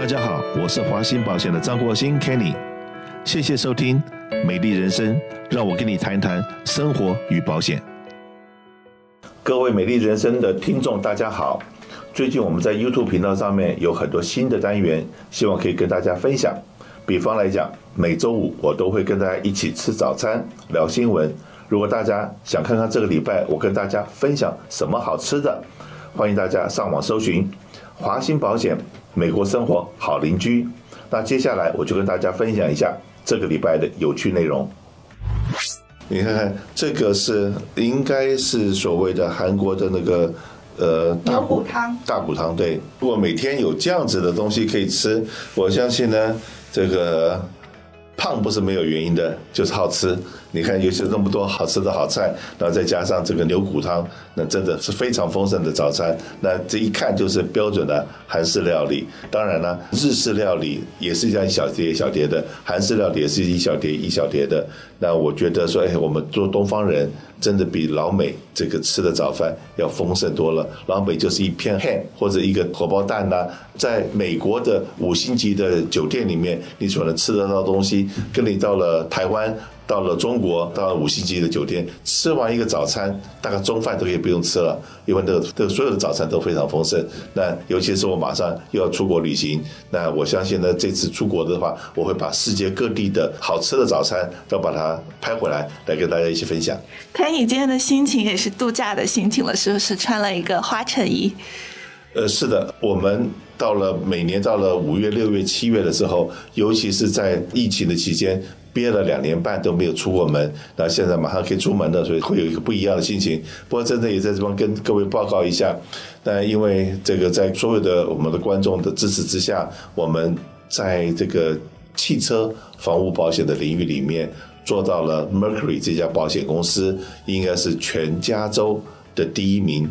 大家好，我是华兴保险的张国兴 Kenny，谢谢收听《美丽人生》，让我跟你谈谈生活与保险。各位美丽人生的听众，大家好。最近我们在 YouTube 频道上面有很多新的单元，希望可以跟大家分享。比方来讲，每周五我都会跟大家一起吃早餐，聊新闻。如果大家想看看这个礼拜我跟大家分享什么好吃的，欢迎大家上网搜寻华兴保险美国生活好邻居。那接下来我就跟大家分享一下这个礼拜的有趣内容。你看看，这个是应该是所谓的韩国的那个呃大骨汤，大骨汤。对，如果每天有这样子的东西可以吃，我相信呢，这个胖不是没有原因的，就是好吃。你看，尤其那么多好吃的好菜，然后再加上这个牛骨汤，那真的是非常丰盛的早餐。那这一看就是标准的韩式料理。当然了，日式料理也是这样一小碟一小碟的，韩式料理也是一小碟一小碟的。那我觉得说，哎，我们做东方人真的比老美这个吃的早饭要丰盛多了。老美就是一片黑或者一个荷包蛋呐、在美国的五星级的酒店里面，你所能吃得到东西，跟你到了台湾。到了中国，到了五星级的酒店，吃完一个早餐，大概中饭都可以不用吃了，因为那个这个所有的早餐都非常丰盛。那尤其是我马上又要出国旅行，那我相信呢，这次出国的话，我会把世界各地的好吃的早餐都把它拍回来，来跟大家一起分享。看你今天的心情也是度假的心情了，是不是穿了一个花衬衣？呃，是的，我们到了每年到了五月、六月、七月的时候，尤其是在疫情的期间。憋了两年半都没有出过门，那现在马上可以出门了，所以会有一个不一样的心情。不过真的也在这边跟各位报告一下，那因为这个在所有的我们的观众的支持之下，我们在这个汽车房屋保险的领域里面做到了 Mercury 这家保险公司应该是全加州的第一名。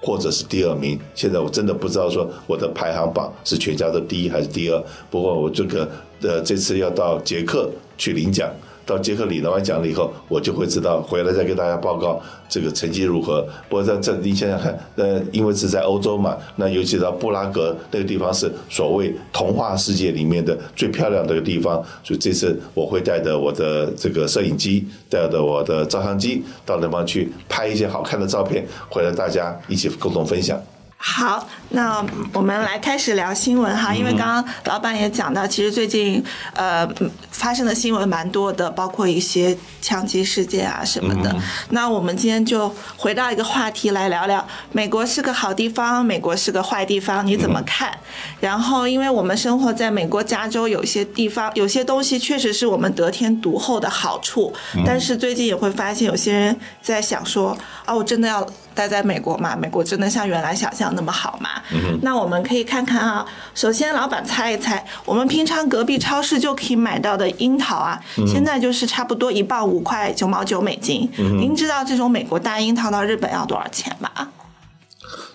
或者是第二名，现在我真的不知道说我的排行榜是全家的第一还是第二。不过我这个呃这次要到捷克去领奖。到捷克领了完奖了以后，我就会知道回来再跟大家报告这个成绩如何。不过在这你想想看，呃，因为是在欧洲嘛，那尤其到布拉格那个地方是所谓童话世界里面的最漂亮的一个地方，所以这次我会带着我的这个摄影机，带着我的照相机到那方去拍一些好看的照片，回来大家一起共同分享。好，那我们来开始聊新闻哈，因为刚刚老板也讲到，其实最近呃发生的新闻蛮多的，包括一些枪击事件啊什么的。那我们今天就回到一个话题来聊聊，美国是个好地方，美国是个坏地方，你怎么看？然后，因为我们生活在美国加州，有些地方有些东西确实是我们得天独厚的好处，但是最近也会发现有些人在想说，啊，我真的要。待在美国吗？美国真的像原来想象那么好嘛？嗯、那我们可以看看啊。首先，老板猜一猜，我们平常隔壁超市就可以买到的樱桃啊，嗯、现在就是差不多一磅五块九毛九美金。嗯、您知道这种美国大樱桃到日本要多少钱吗？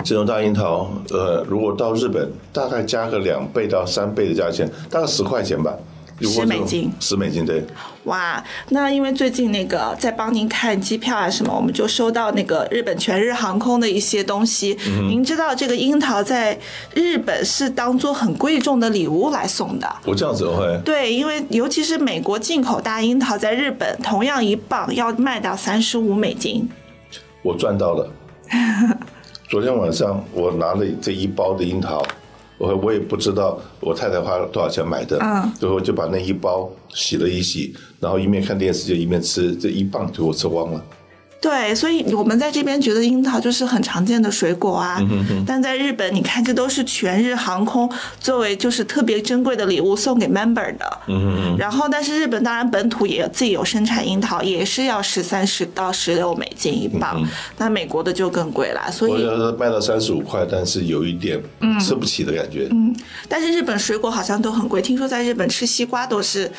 这种大樱桃，呃，如果到日本，大概加个两倍到三倍的价钱，大概十块钱吧。十美金，十美金对。哇，那因为最近那个在帮您看机票啊什么，我们就收到那个日本全日航空的一些东西。嗯、您知道这个樱桃在日本是当做很贵重的礼物来送的。我这样子会。对，因为尤其是美国进口大樱桃，在日本同样一磅要卖到三十五美金。我赚到了。昨天晚上我拿了这一包的樱桃。我我也不知道我太太花了多少钱买的，嗯，最后就把那一包洗了一洗，然后一面看电视就一面吃，这一磅就我吃光了。对，所以我们在这边觉得樱桃就是很常见的水果啊，嗯、哼哼，但在日本，你看这都是全日航空作为就是特别珍贵的礼物送给 member 的。嗯哼哼，然后，但是日本当然本土也有自己有生产樱桃，也是要十三十到十六美金一磅，嗯、那美国的就更贵了。所以我要卖到三十五块，但是有一点吃不起的感觉。嗯，嗯，但是日本水果好像都很贵，听说在日本吃西瓜都是。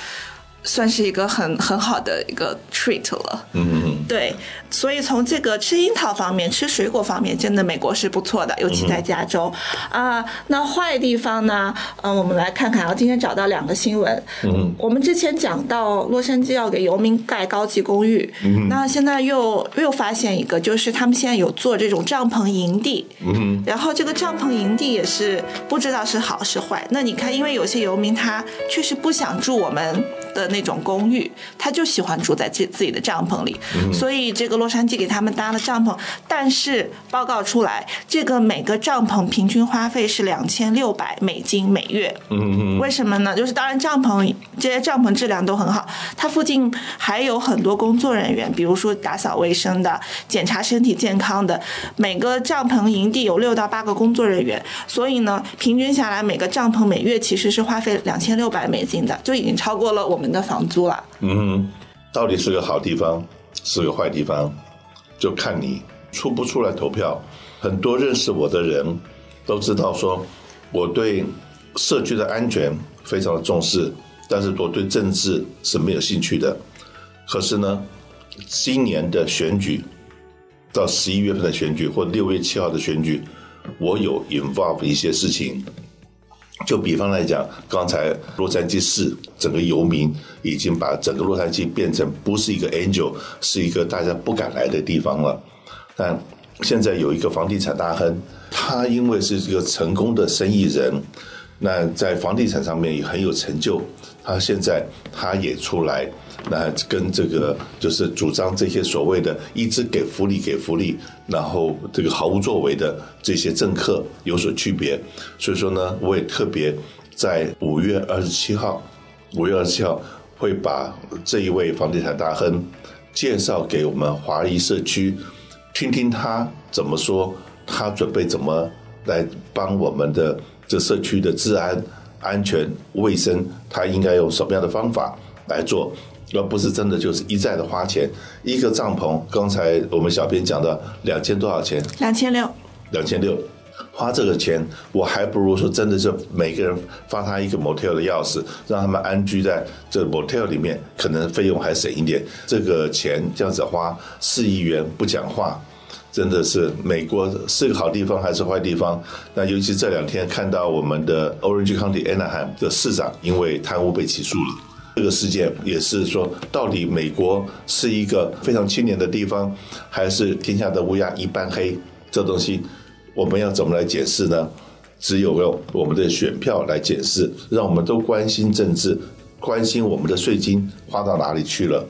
算是一个很很好的一个 treat 了。嗯对，所以从这个吃樱桃方面，吃水果方面，真的美国是不错的，尤其在加州啊、呃。那坏地方呢？嗯、呃，我们来看看啊，今天找到两个新闻。嗯，我们之前讲到洛杉矶要给游民盖高级公寓，嗯，那现在又又发现一个，就是他们现在有做这种帐篷营地，嗯，然后这个帐篷营地也是不知道是好是坏。那你看，因为有些游民他确实不想住我们的那种公寓，他就喜欢住在自自己的帐篷里，嗯，所以这个洛杉矶给他们搭了帐篷，但是报告出来，这个每个帐篷平均花费是两千六百美金每月，嗯嗯，为什么呢？就是当然帐篷这些帐篷质量都很好，它附近还有很多工作人员，比如说打扫卫生的、检查身体健康的，每个帐篷营地有六到八个工作人员，所以呢，平均下来每个帐篷每月其实是花费两千六百美金的，就已经超过了我们的房租了。嗯，到底是个好地方，是个坏地方，就看你出不出来投票。很多认识我的人都知道，说我对社区的安全非常的重视，但是我对政治是没有兴趣的。可是呢，今年的选举到十一月份的选举或六月七号的选举，我有 involve 一些事情。就比方来讲，刚才洛杉矶市整个游民已经把整个洛杉矶变成不是一个 angel，是一个大家不敢来的地方了。但现在有一个房地产大亨，他因为是一个成功的生意人，那在房地产上面也很有成就，他现在他也出来。那跟这个就是主张这些所谓的一直给福利给福利，然后这个毫无作为的这些政客有所区别。所以说呢，我也特别在五月二十七号，五月二十七号会把这一位房地产大亨介绍给我们华裔社区，听听他怎么说，他准备怎么来帮我们的这社区的治安、安全、卫生，他应该用什么样的方法来做。而不是真的就是一再的花钱，一个帐篷，刚才我们小编讲的两千多少钱？两千六。两千六，花这个钱，我还不如说真的是每个人发他一个 motel 的钥匙，让他们安居在这 motel 里面，可能费用还省一点。这个钱这样子花四亿元不讲话，真的是美国是个好地方还是坏地方？那尤其这两天看到我们的 Orange County Anaheim 的市长因为贪污被起诉了。这个事件也是说，到底美国是一个非常清廉的地方，还是天下的乌鸦一般黑？这东西我们要怎么来解释呢？只有用我们的选票来解释，让我们都关心政治，关心我们的税金花到哪里去了。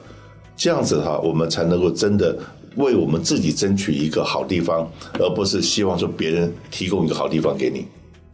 这样子的话，我们才能够真的为我们自己争取一个好地方，而不是希望说别人提供一个好地方给你。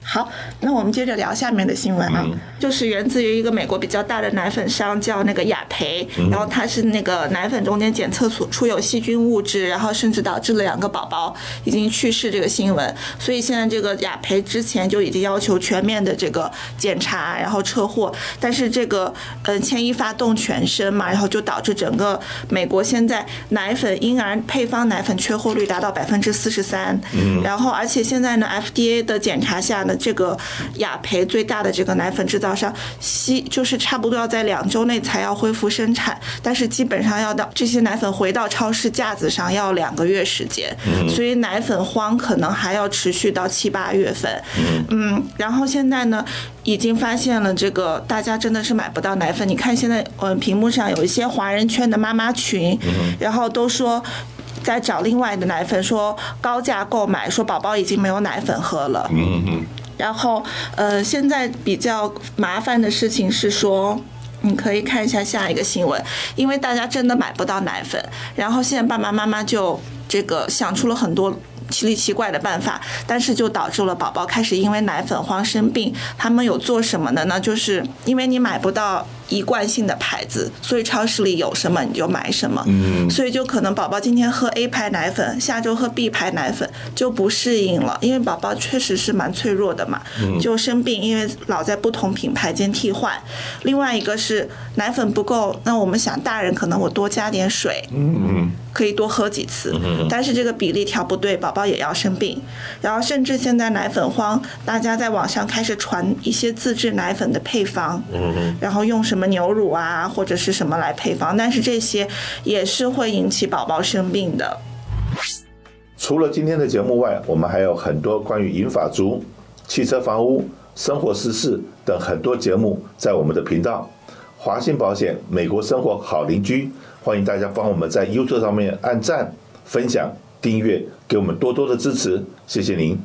好，那我们接着聊下面的新闻啊，嗯、就是源自于一个美国比较大的奶粉商，叫那个雅培，嗯、然后它是那个奶粉中间检测出出有细菌物质，然后甚至导致了两个宝宝已经去世这个新闻，所以现在这个雅培之前就已经要求全面的这个检查，然后撤货，但是这个呃牵一发动全身嘛，然后就导致整个美国现在奶粉婴儿配方奶粉缺货率达到百分之四十三，嗯，然后而且现在呢 FDA 的检查下呢。这个雅培最大的这个奶粉制造商，西就是差不多要在两周内才要恢复生产，但是基本上要到这些奶粉回到超市架子上要两个月时间，所以奶粉荒可能还要持续到七八月份。嗯，然后现在呢，已经发现了这个大家真的是买不到奶粉。你看现在我们屏幕上有一些华人圈的妈妈群，然后都说。在找另外的奶粉，说高价购买，说宝宝已经没有奶粉喝了。嗯嗯。然后，呃，现在比较麻烦的事情是说，你可以看一下下一个新闻，因为大家真的买不到奶粉，然后现在爸爸妈妈就这个想出了很多。奇里奇怪的办法，但是就导致了宝宝开始因为奶粉荒生病。他们有做什么的呢？就是因为你买不到一贯性的牌子，所以超市里有什么你就买什么。嗯，所以就可能宝宝今天喝 A 牌奶粉，下周喝 B 牌奶粉就不适应了，因为宝宝确实是蛮脆弱的嘛，就生病，因为老在不同品牌间替换。另外一个是奶粉不够，那我们想大人可能我多加点水。嗯嗯。可以多喝几次，但是这个比例调不对，宝宝也要生病。然后甚至现在奶粉荒，大家在网上开始传一些自制奶粉的配方，然后用什么牛乳啊或者是什么来配方，但是这些也是会引起宝宝生病的。除了今天的节目外，我们还有很多关于银发族、汽车、房屋、生活时事等很多节目在我们的频道。华信保险，美国生活好邻居，欢迎大家帮我们在 YouTube 上面按赞、分享、订阅，给我们多多的支持，谢谢您。